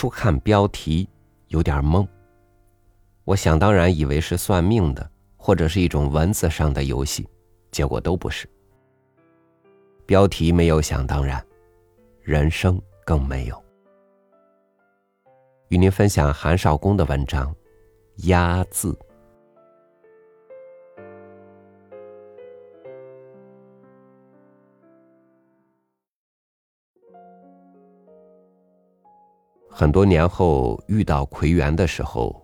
初看标题有点懵，我想当然以为是算命的，或者是一种文字上的游戏，结果都不是。标题没有想当然，人生更没有。与您分享韩少功的文章《鸭字》。很多年后遇到奎元的时候，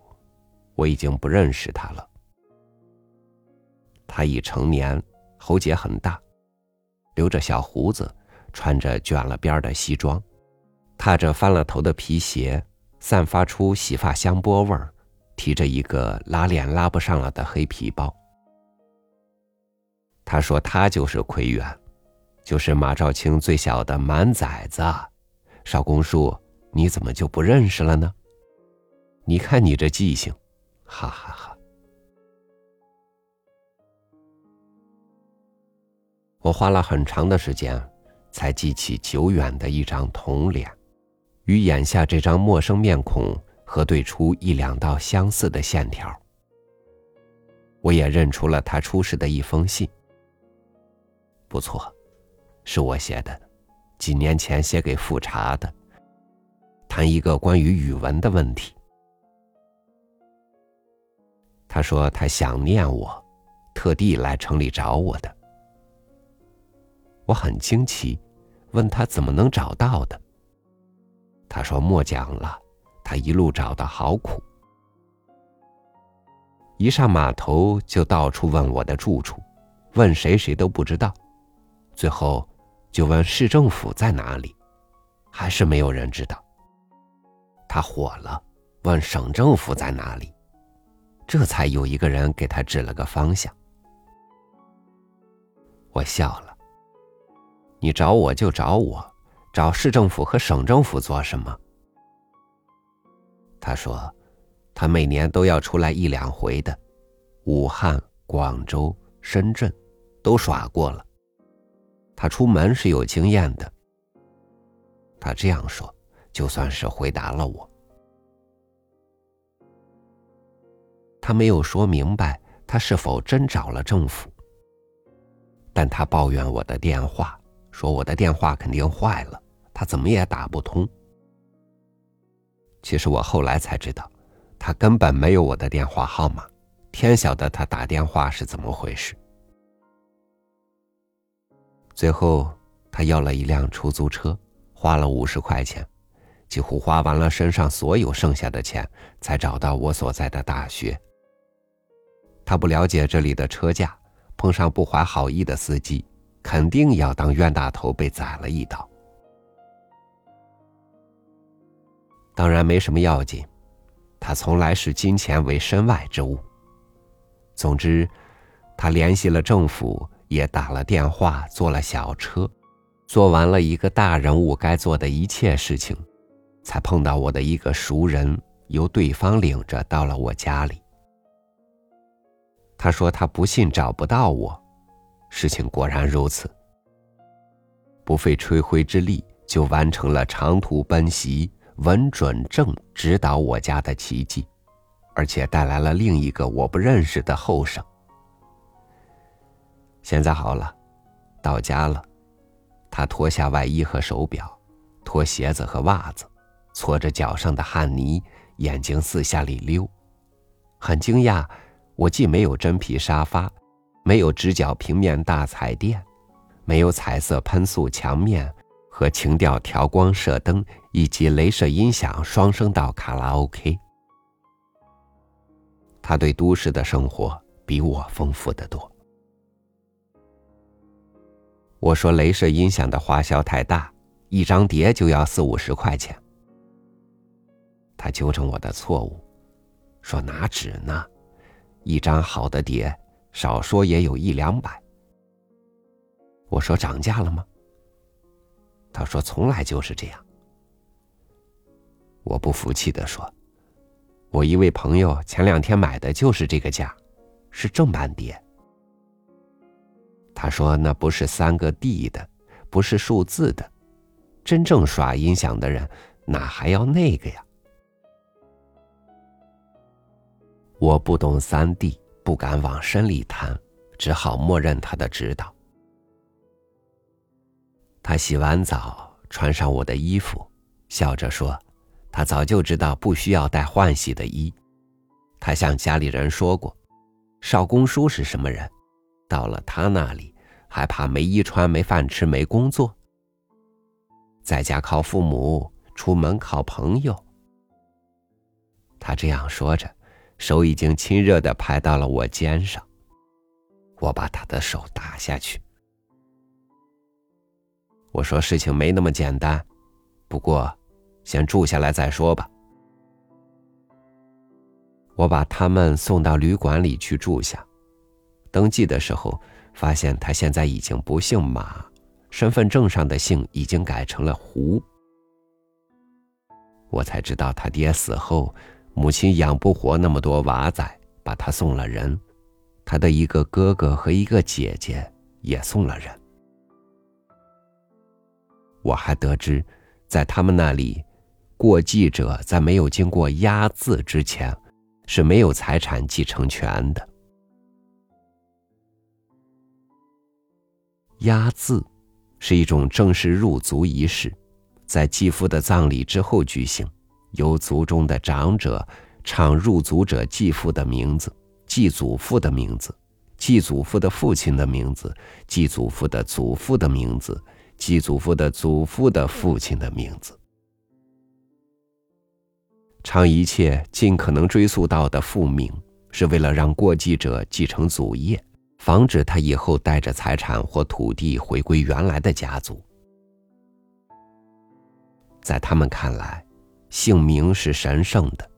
我已经不认识他了。他已成年，喉结很大，留着小胡子，穿着卷了边的西装，踏着翻了头的皮鞋，散发出洗发香波味儿，提着一个拉链拉不上了的黑皮包。他说：“他就是奎元，就是马兆清最小的满崽子，少公叔。”你怎么就不认识了呢？你看你这记性，哈哈哈！我花了很长的时间，才记起久远的一张童脸，与眼下这张陌生面孔核对出一两道相似的线条。我也认出了他出示的一封信。不错，是我写的，几年前写给富察的。谈一个关于语文的问题。他说他想念我，特地来城里找我的。我很惊奇，问他怎么能找到的。他说莫讲了，他一路找的好苦，一上码头就到处问我的住处，问谁谁都不知道，最后就问市政府在哪里，还是没有人知道。他火了，问省政府在哪里，这才有一个人给他指了个方向。我笑了。你找我就找我，找市政府和省政府做什么？他说，他每年都要出来一两回的，武汉、广州、深圳，都耍过了。他出门是有经验的。他这样说。就算是回答了我，他没有说明白他是否真找了政府，但他抱怨我的电话，说我的电话肯定坏了，他怎么也打不通。其实我后来才知道，他根本没有我的电话号码，天晓得他打电话是怎么回事。最后，他要了一辆出租车，花了五十块钱。几乎花完了身上所有剩下的钱，才找到我所在的大学。他不了解这里的车价，碰上不怀好意的司机，肯定要当冤大头被宰了一刀。当然没什么要紧，他从来视金钱为身外之物。总之，他联系了政府，也打了电话，坐了小车，做完了一个大人物该做的一切事情。才碰到我的一个熟人，由对方领着到了我家里。他说他不信找不到我，事情果然如此。不费吹灰之力就完成了长途奔袭、稳准正直捣我家的奇迹，而且带来了另一个我不认识的后生。现在好了，到家了，他脱下外衣和手表，脱鞋子和袜子。搓着脚上的汗泥，眼睛四下里溜，很惊讶。我既没有真皮沙发，没有直角平面大彩电，没有彩色喷塑墙面和情调调光射灯，以及镭射音响双声道卡拉 OK。他对都市的生活比我丰富的多。我说镭射音响的花销太大，一张碟就要四五十块钱。他纠正我的错误，说：“哪止呢？一张好的碟，少说也有一两百。”我说：“涨价了吗？”他说：“从来就是这样。”我不服气的说：“我一位朋友前两天买的就是这个价，是正版碟。”他说：“那不是三个 D 的，不是数字的，真正耍音响的人哪还要那个呀？”我不懂三弟不敢往深里谈，只好默认他的指导。他洗完澡，穿上我的衣服，笑着说：“他早就知道不需要带换洗的衣。他向家里人说过，少公叔是什么人，到了他那里还怕没衣穿、没饭吃、没工作。在家靠父母，出门靠朋友。”他这样说着。手已经亲热的拍到了我肩上，我把他的手打下去。我说：“事情没那么简单，不过，先住下来再说吧。”我把他们送到旅馆里去住下。登记的时候，发现他现在已经不姓马，身份证上的姓已经改成了胡。我才知道他爹死后。母亲养不活那么多娃仔，把他送了人。他的一个哥哥和一个姐姐也送了人。我还得知，在他们那里，过继者在没有经过押字之前，是没有财产继承权的。押字是一种正式入族仪式，在继父的葬礼之后举行。由族中的长者唱入族者继父的名字、继祖父的名字、继祖父的父亲的名字、继祖父的祖父的名字、继祖父的祖父的父亲的名字，唱一切尽可能追溯到的父名，是为了让过继者继承祖业，防止他以后带着财产或土地回归原来的家族。在他们看来。姓名是神圣的，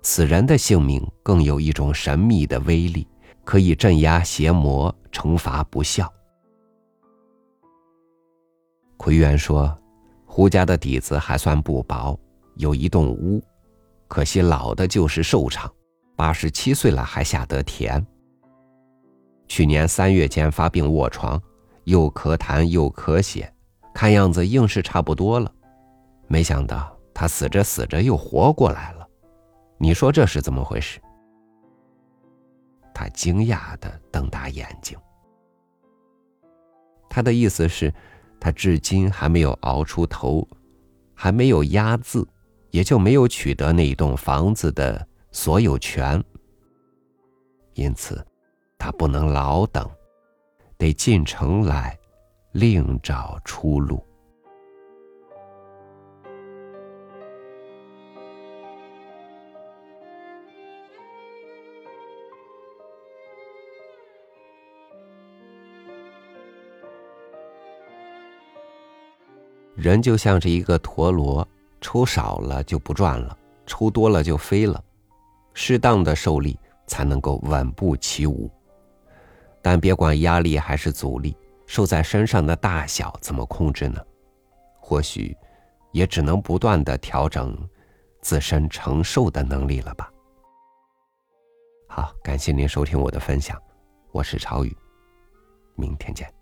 此人的姓名更有一种神秘的威力，可以镇压邪魔、惩罚不孝。奎元说：“胡家的底子还算不薄，有一栋屋，可惜老的就是寿长，八十七岁了还下得田。去年三月间发病卧床，又咳痰又咳血，看样子硬是差不多了，没想到。”他死着死着又活过来了，你说这是怎么回事？他惊讶的瞪大眼睛。他的意思是，他至今还没有熬出头，还没有压字，也就没有取得那栋房子的所有权。因此，他不能老等，得进城来，另找出路。人就像是一个陀螺，抽少了就不转了，抽多了就飞了。适当的受力才能够稳步起舞。但别管压力还是阻力，受在身上的大小怎么控制呢？或许，也只能不断的调整自身承受的能力了吧。好，感谢您收听我的分享，我是朝宇，明天见。